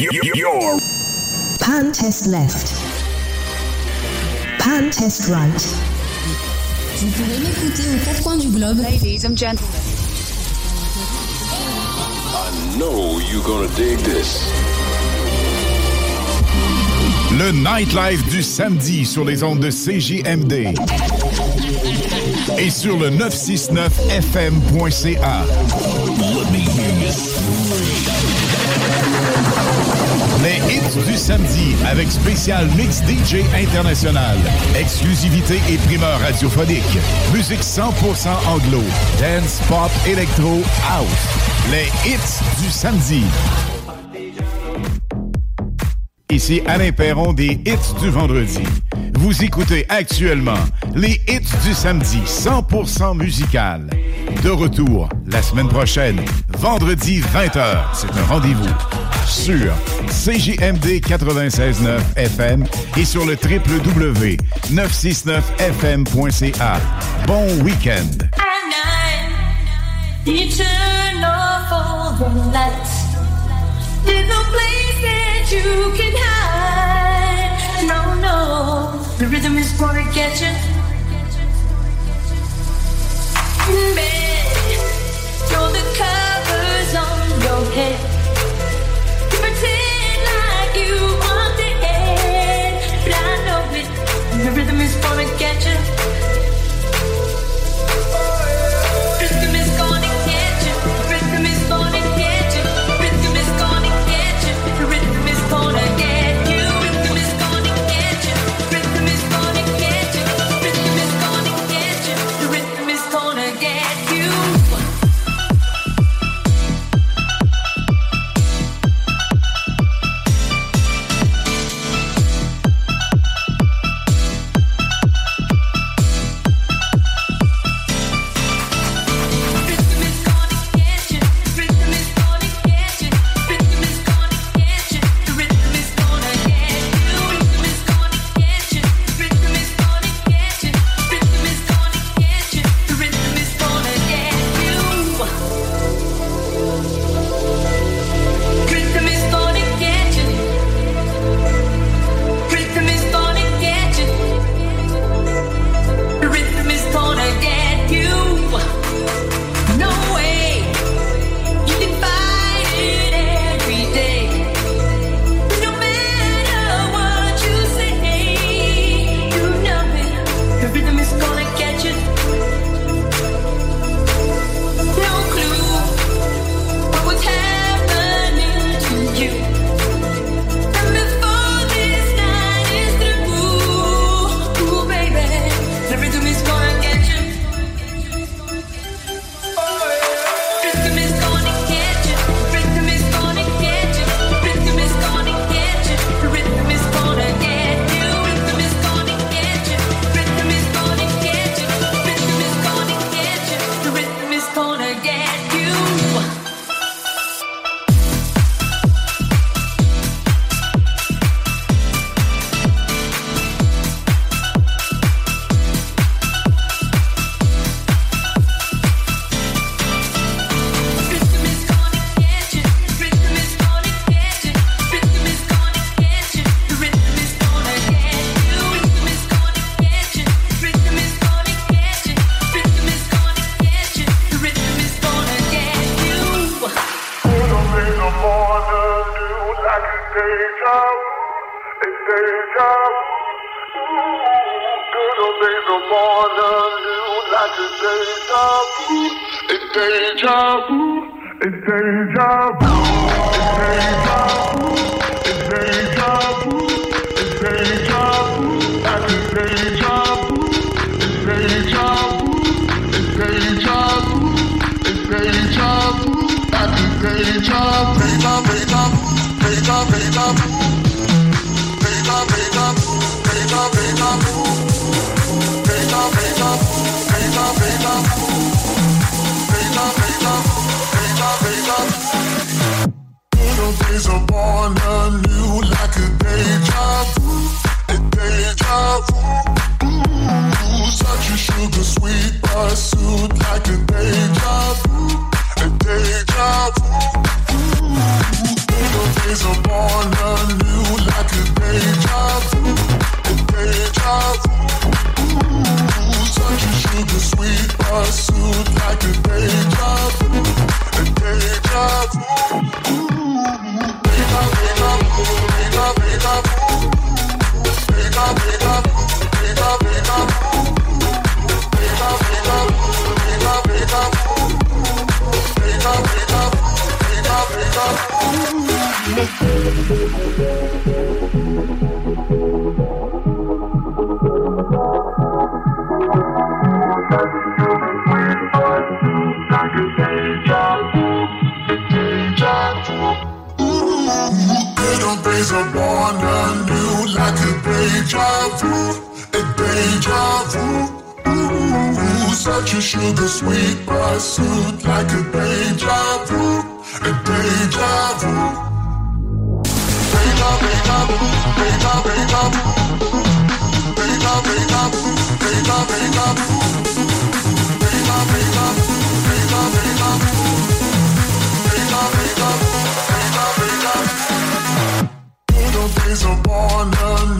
Your Pan test left. Pan test right. Vous pouvez m'écouter aux quatre coins du globe. Ladies and gentlemen. I know you're gonna dig this. Le nightlife du samedi sur les ondes de CJMD et sur le 969fm.ca. Les hits du samedi avec spécial mix DJ international. Exclusivité et primeur radiophonique. Musique 100% anglo. Dance, pop, électro, house. Les hits du samedi. Ici Alain Perron des hits du vendredi. Vous écoutez actuellement les hits du samedi 100% musical. De retour la semaine prochaine, vendredi 20h. C'est un rendez-vous sur CJMD 96.9 FM et sur le www.969fm.ca. Bon week-end. For the gonna deja vu, a deja vu. Ooh, such a sugar sweet pursuit, like a deja vu, a deja vu. Deja, deja vu, deja, deja vu. Deja, deja vu, deja, deja vu. Deja, deja vu, deja, deja vu. Deja, deja deja, deja vu. Good days are born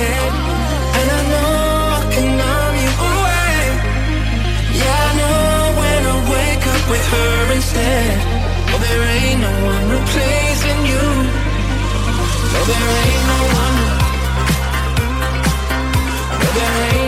head And I know I can numb you away. Yeah, I know when I wake up with her instead. Oh, there ain't no one replacing you. No, there ain't no one. No, there ain't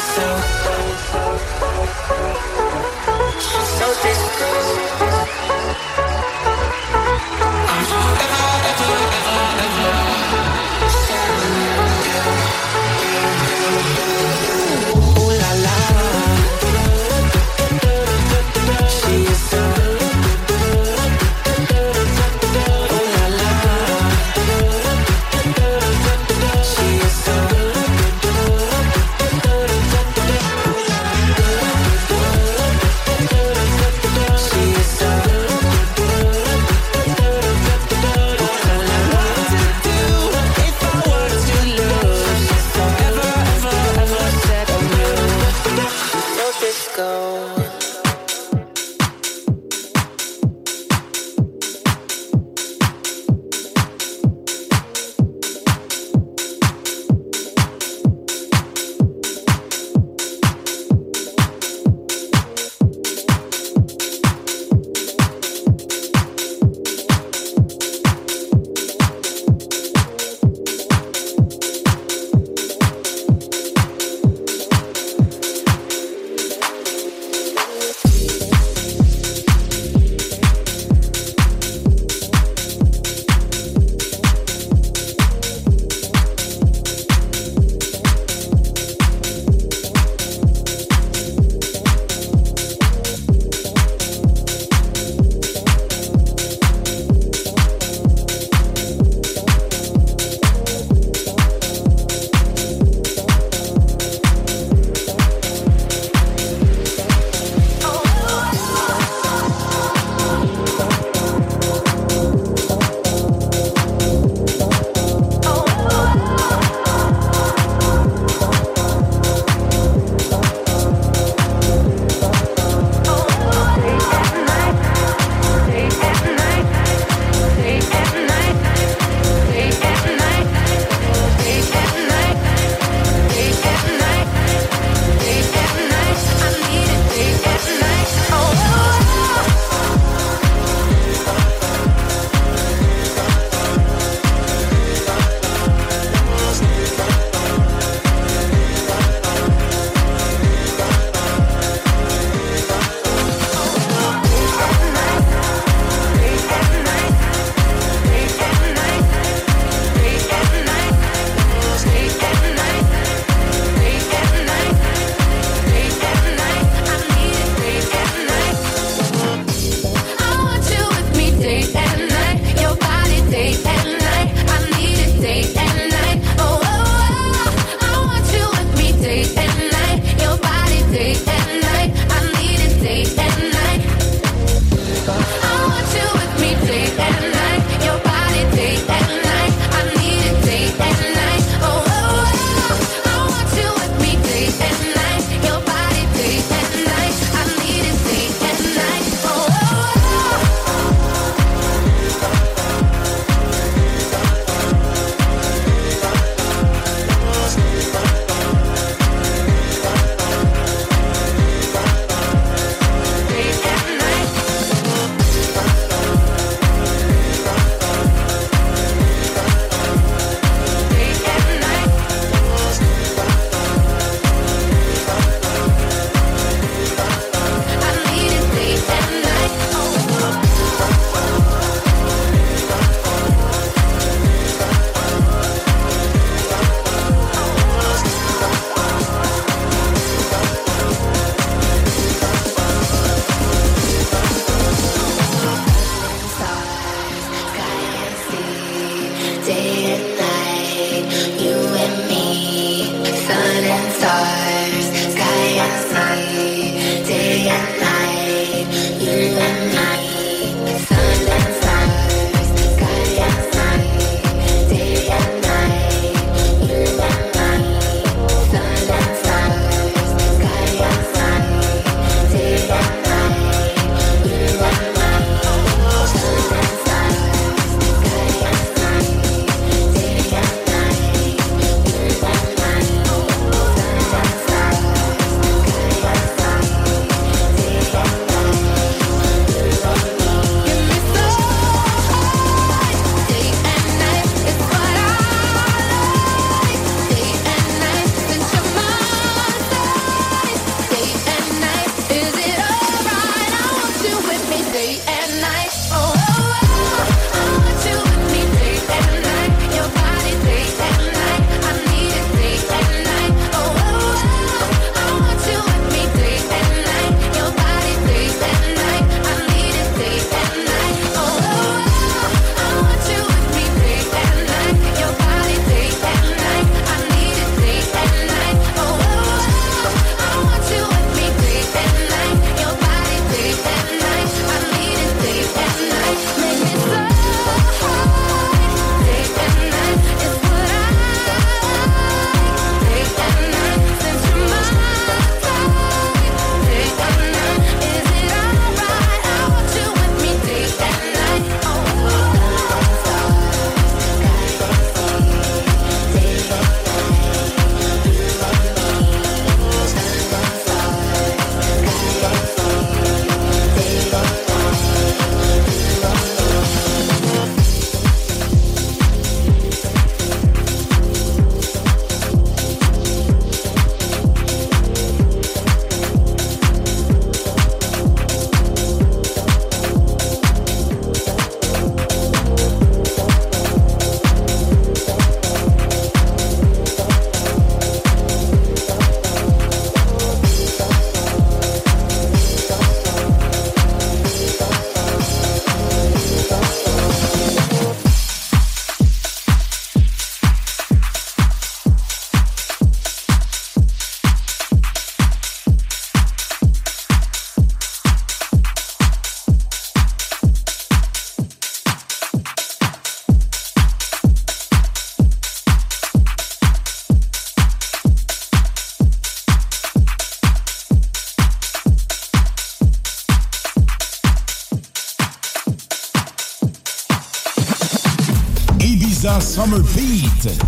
so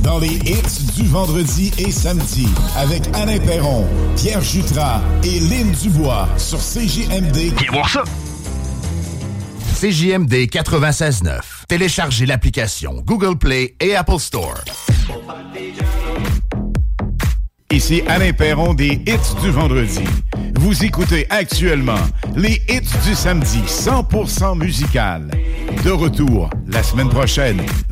Dans les hits du vendredi et samedi avec Alain Perron, Pierre Jutras et Lynn Dubois sur CJMD. Viens voir ça! CJMD 96.9. Téléchargez l'application Google Play et Apple Store. Ici Alain Perron des hits du vendredi. Vous écoutez actuellement les hits du samedi 100% musical. De retour la semaine prochaine,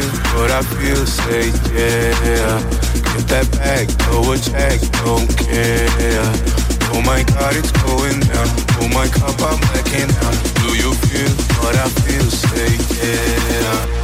feel, what I feel, say yeah. Get that bag, no attack, don't care. Oh my God, it's going down. Oh my cup, I'm blacking out. Do you feel what I feel? Say yeah.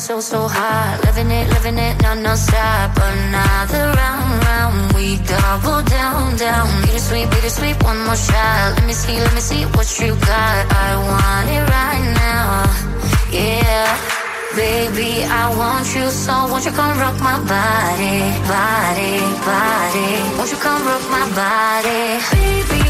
So, so hot. Living it, living it, no, no stop. Another round, round. We double down, down. Bittersweet, bittersweet, one more shot. Let me see, let me see what you got. I want it right now. Yeah. Baby, I want you so won't you come rock my body, body, body. Won't you come rock my body? Baby,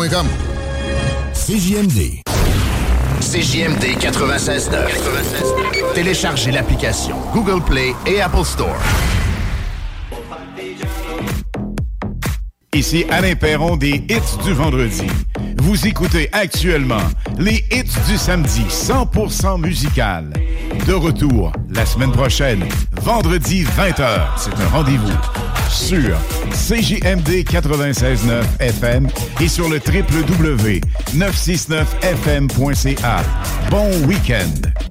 CJMD. CJMD 96.9. 96 Téléchargez l'application Google Play et Apple Store. Ici Alain Perron des Hits du vendredi. Vous écoutez actuellement les Hits du samedi 100% musical. De retour la semaine prochaine, vendredi 20h. C'est un rendez-vous sur CJMD 96.9 FM et sur le www.969fm.ca. Bon week-end!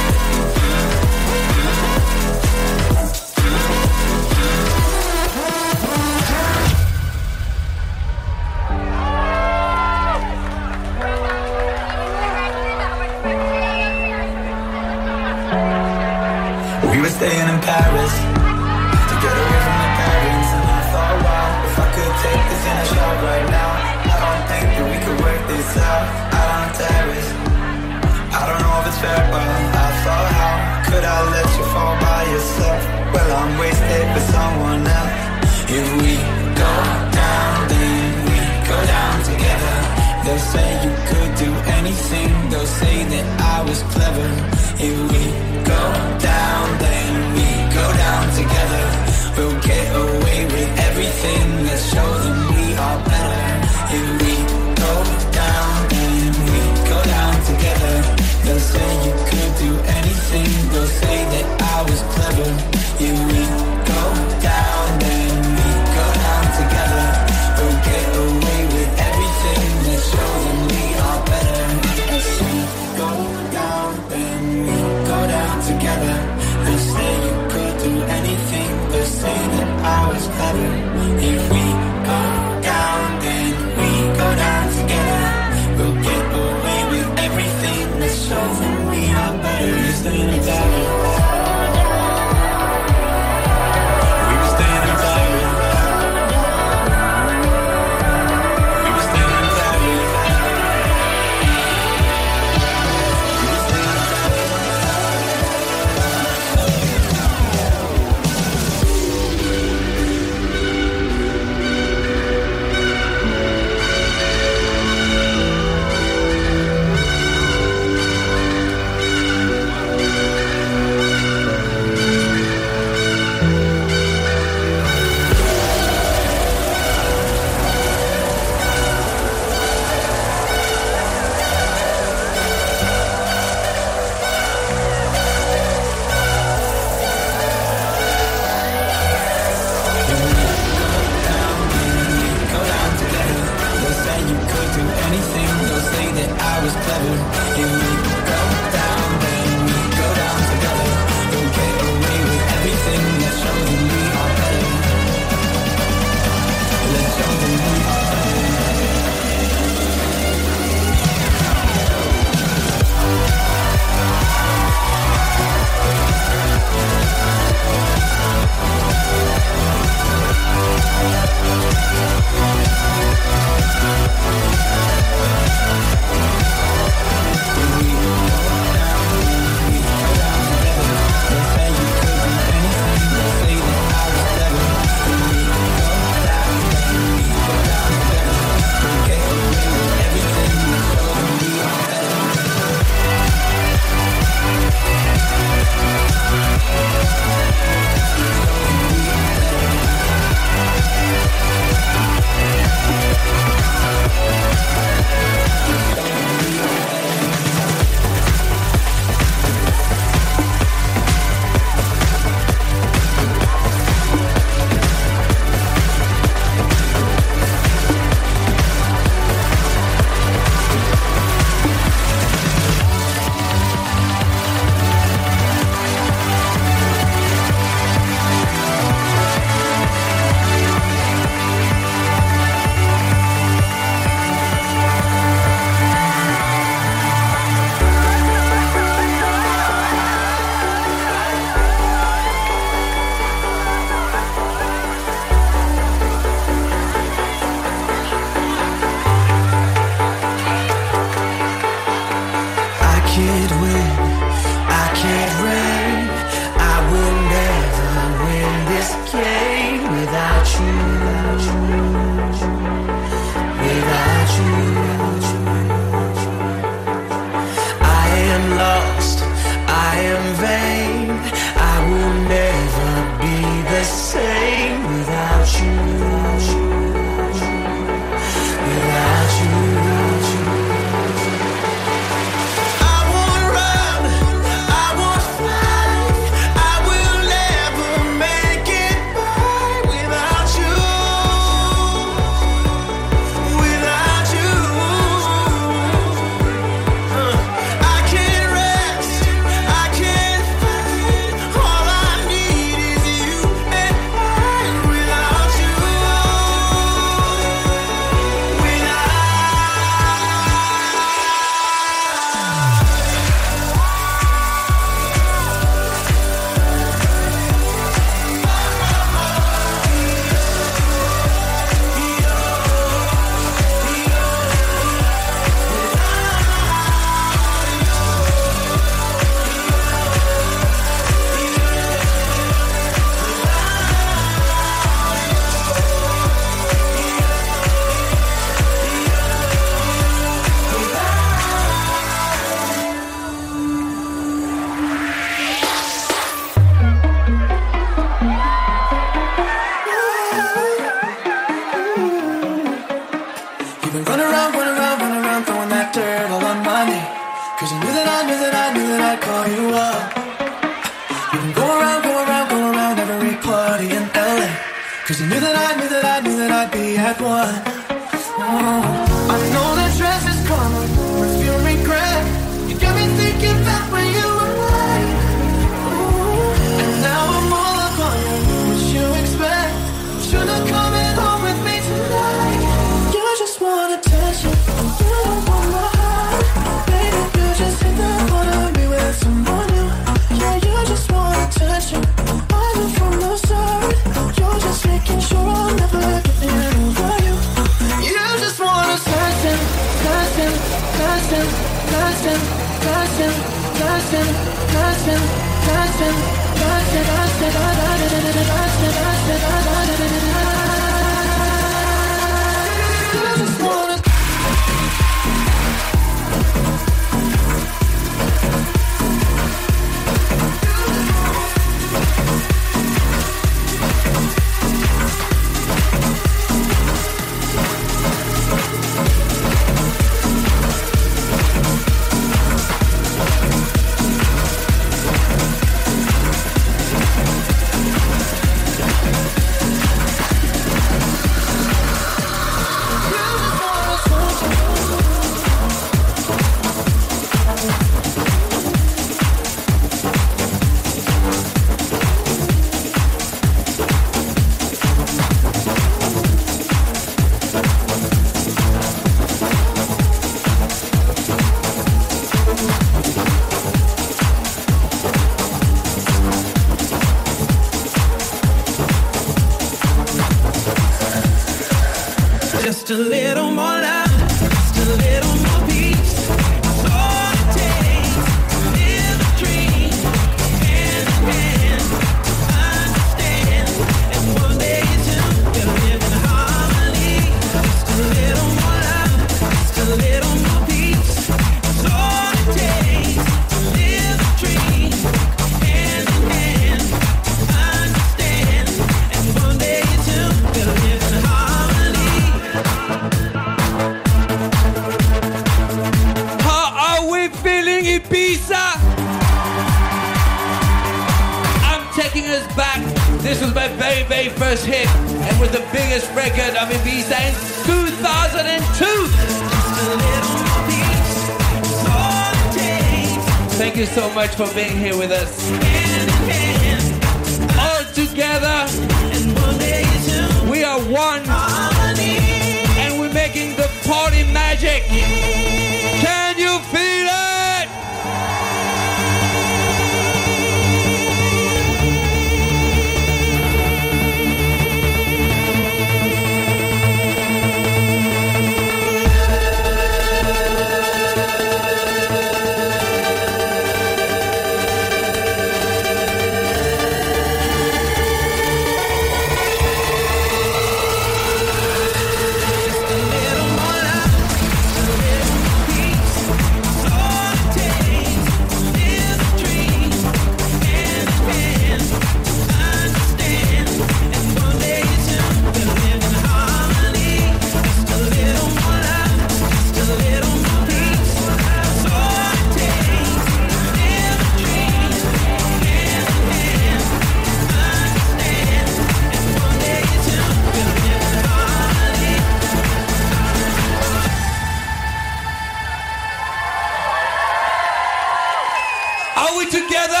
Are we together?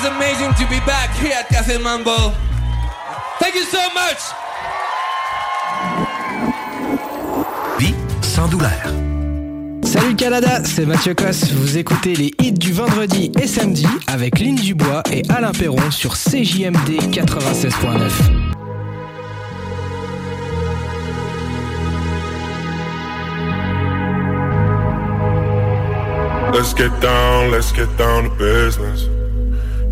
Was amazing to be back here at Café Mambo. Thank you so much. Vie sans douleur. Salut Canada, c'est Mathieu Cosse. Vous écoutez les hits du vendredi et samedi avec Lynn Dubois et Alain Perron sur CJMD 96.9. Let's get down, let's get down to business.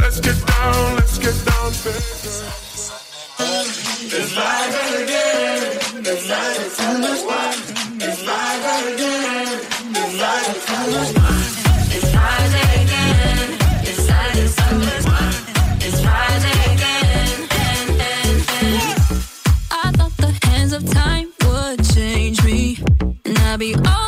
Let's get down, let's get down business. It's like again. It's like it's fun. It's like again. It's like it's fun. It's Friday again. It's like it's fun. It's Friday again. I thought the hands of time would change me, and I'd be over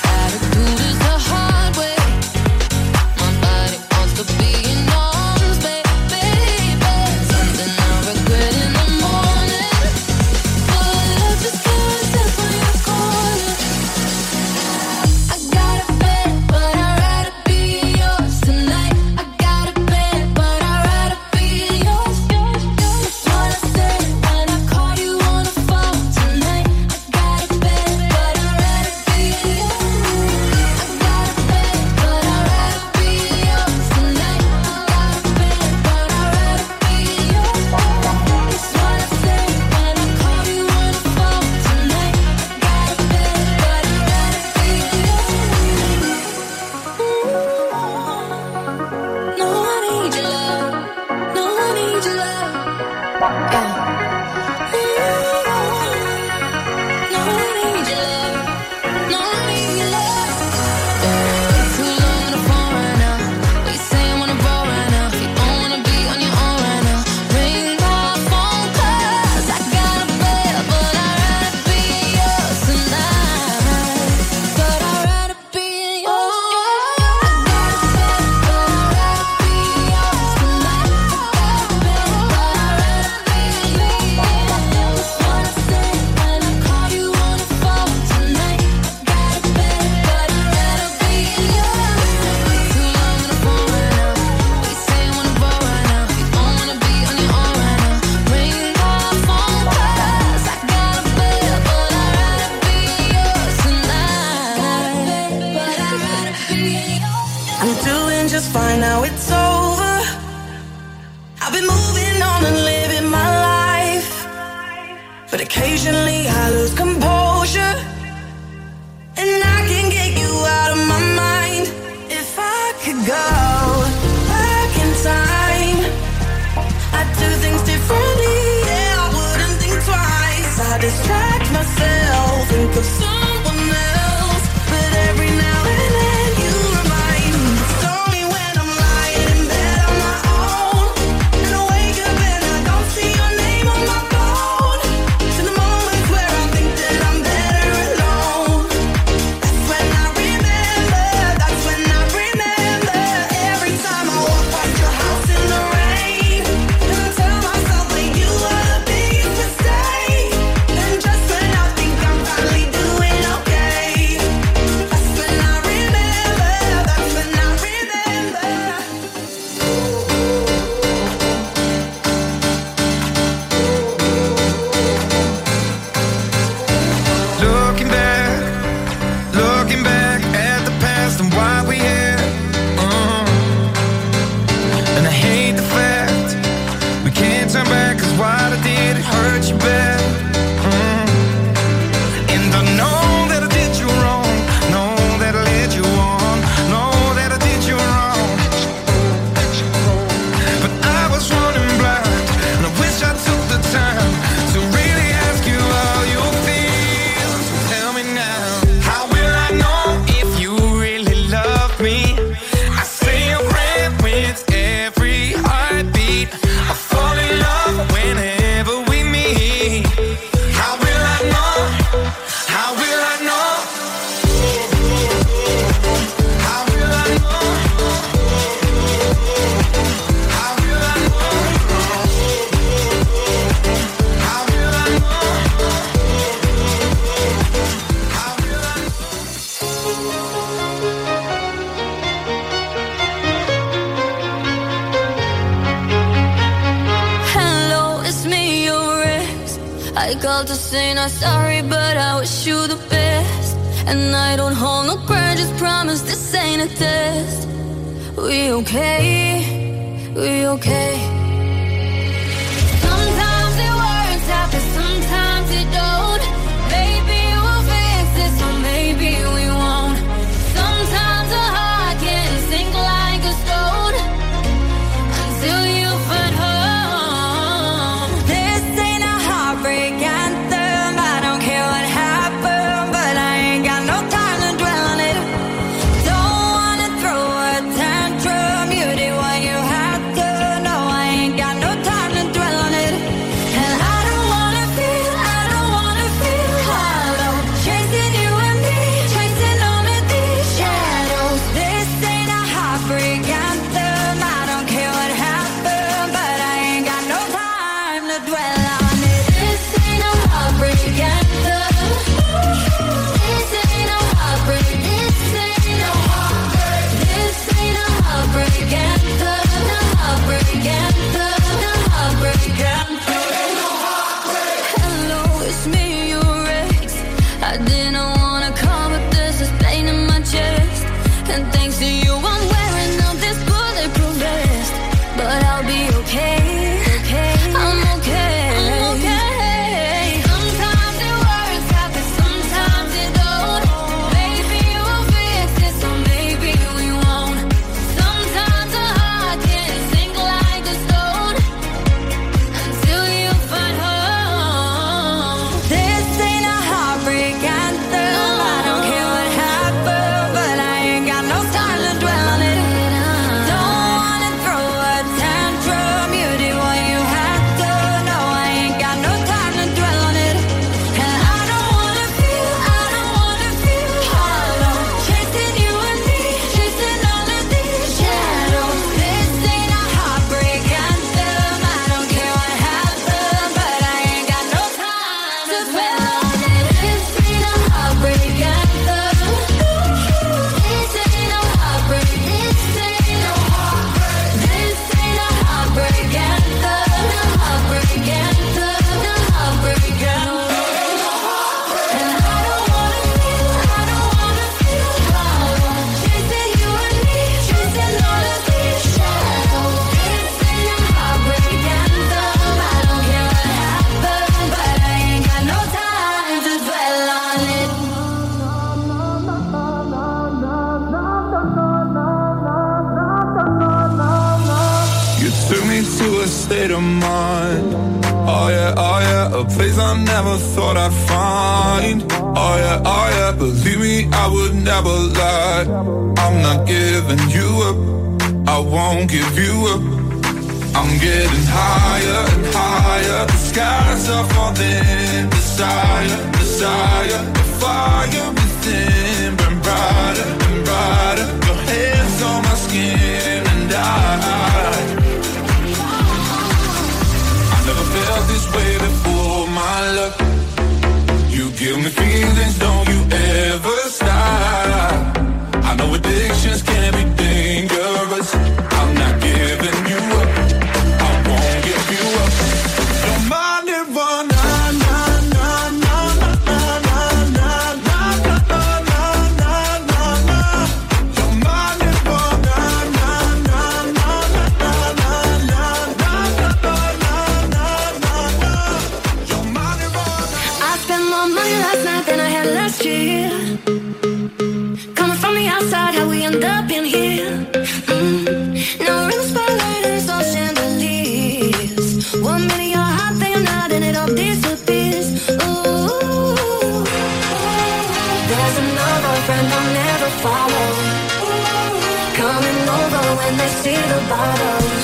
See the bottles.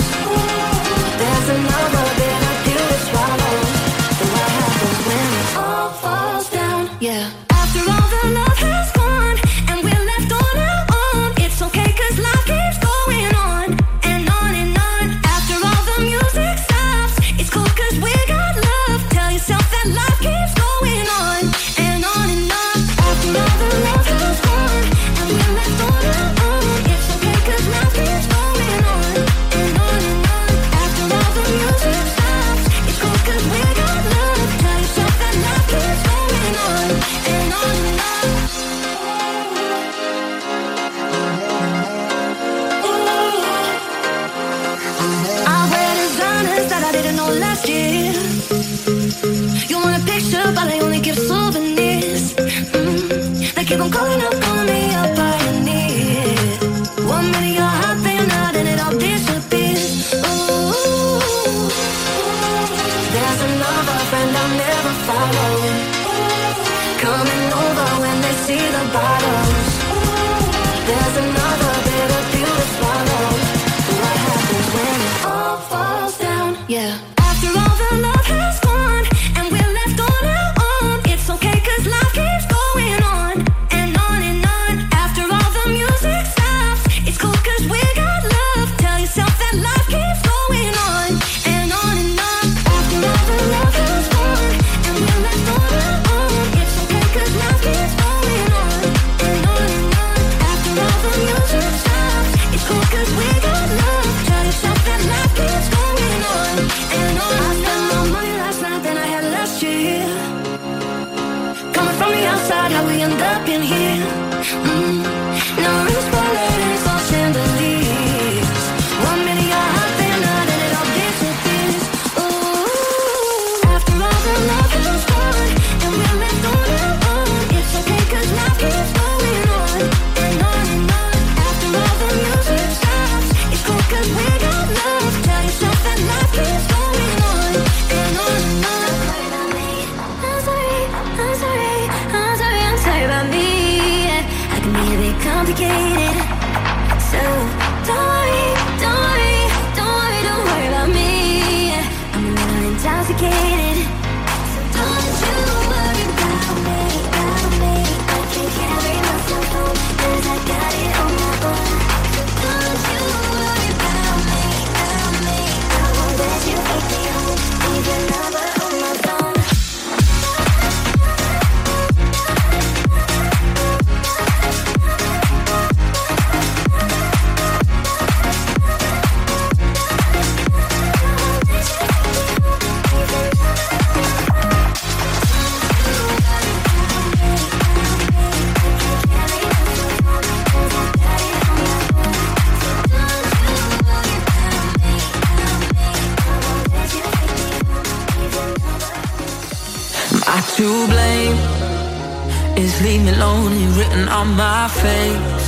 On my face?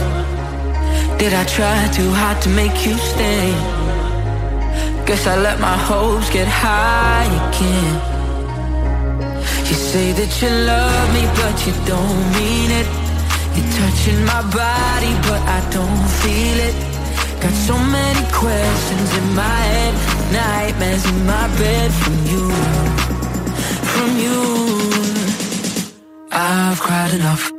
Did I try too hard to make you stay? Guess I let my hopes get high again. You say that you love me, but you don't mean it. You're touching my body, but I don't feel it. Got so many questions in my head, nightmares in my bed from you from you. I've cried enough.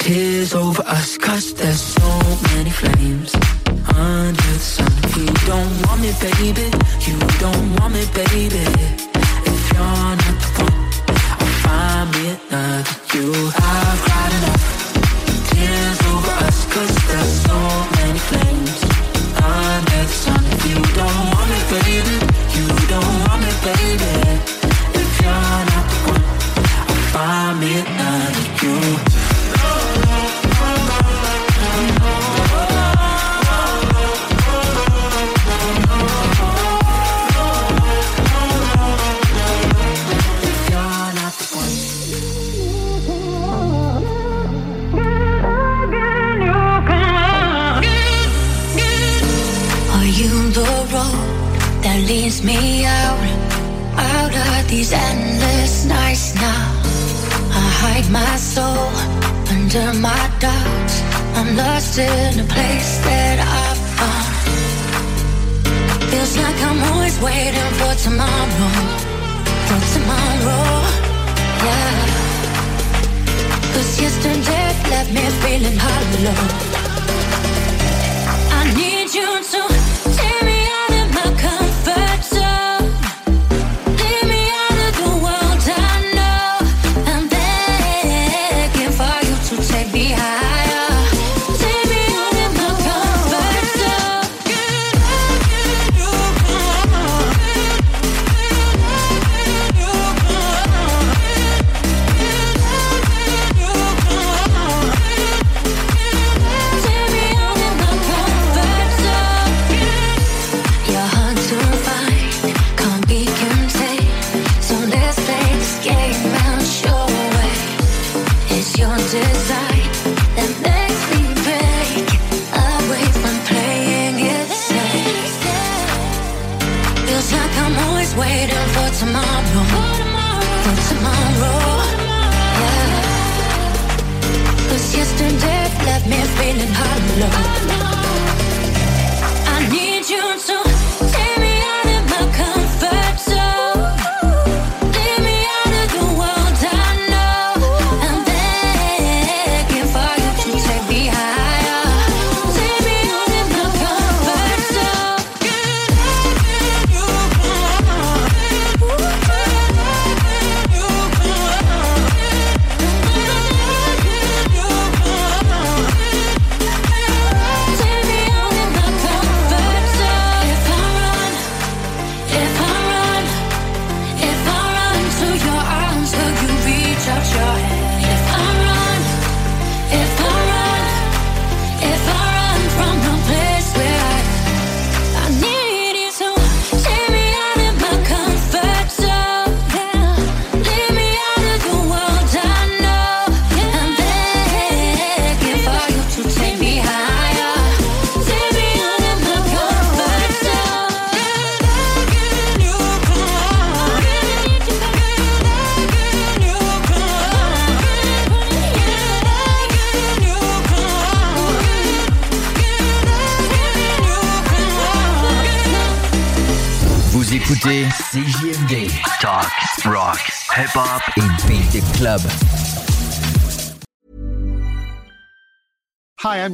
Tears over us, cause there's so many flames under the sun. You don't want me, baby. You don't want me, baby. If you're not the one, I'll find me another. You in a place that I found. Feels like I'm always waiting for tomorrow, for tomorrow, yeah. Cause yesterday left me feeling hollow.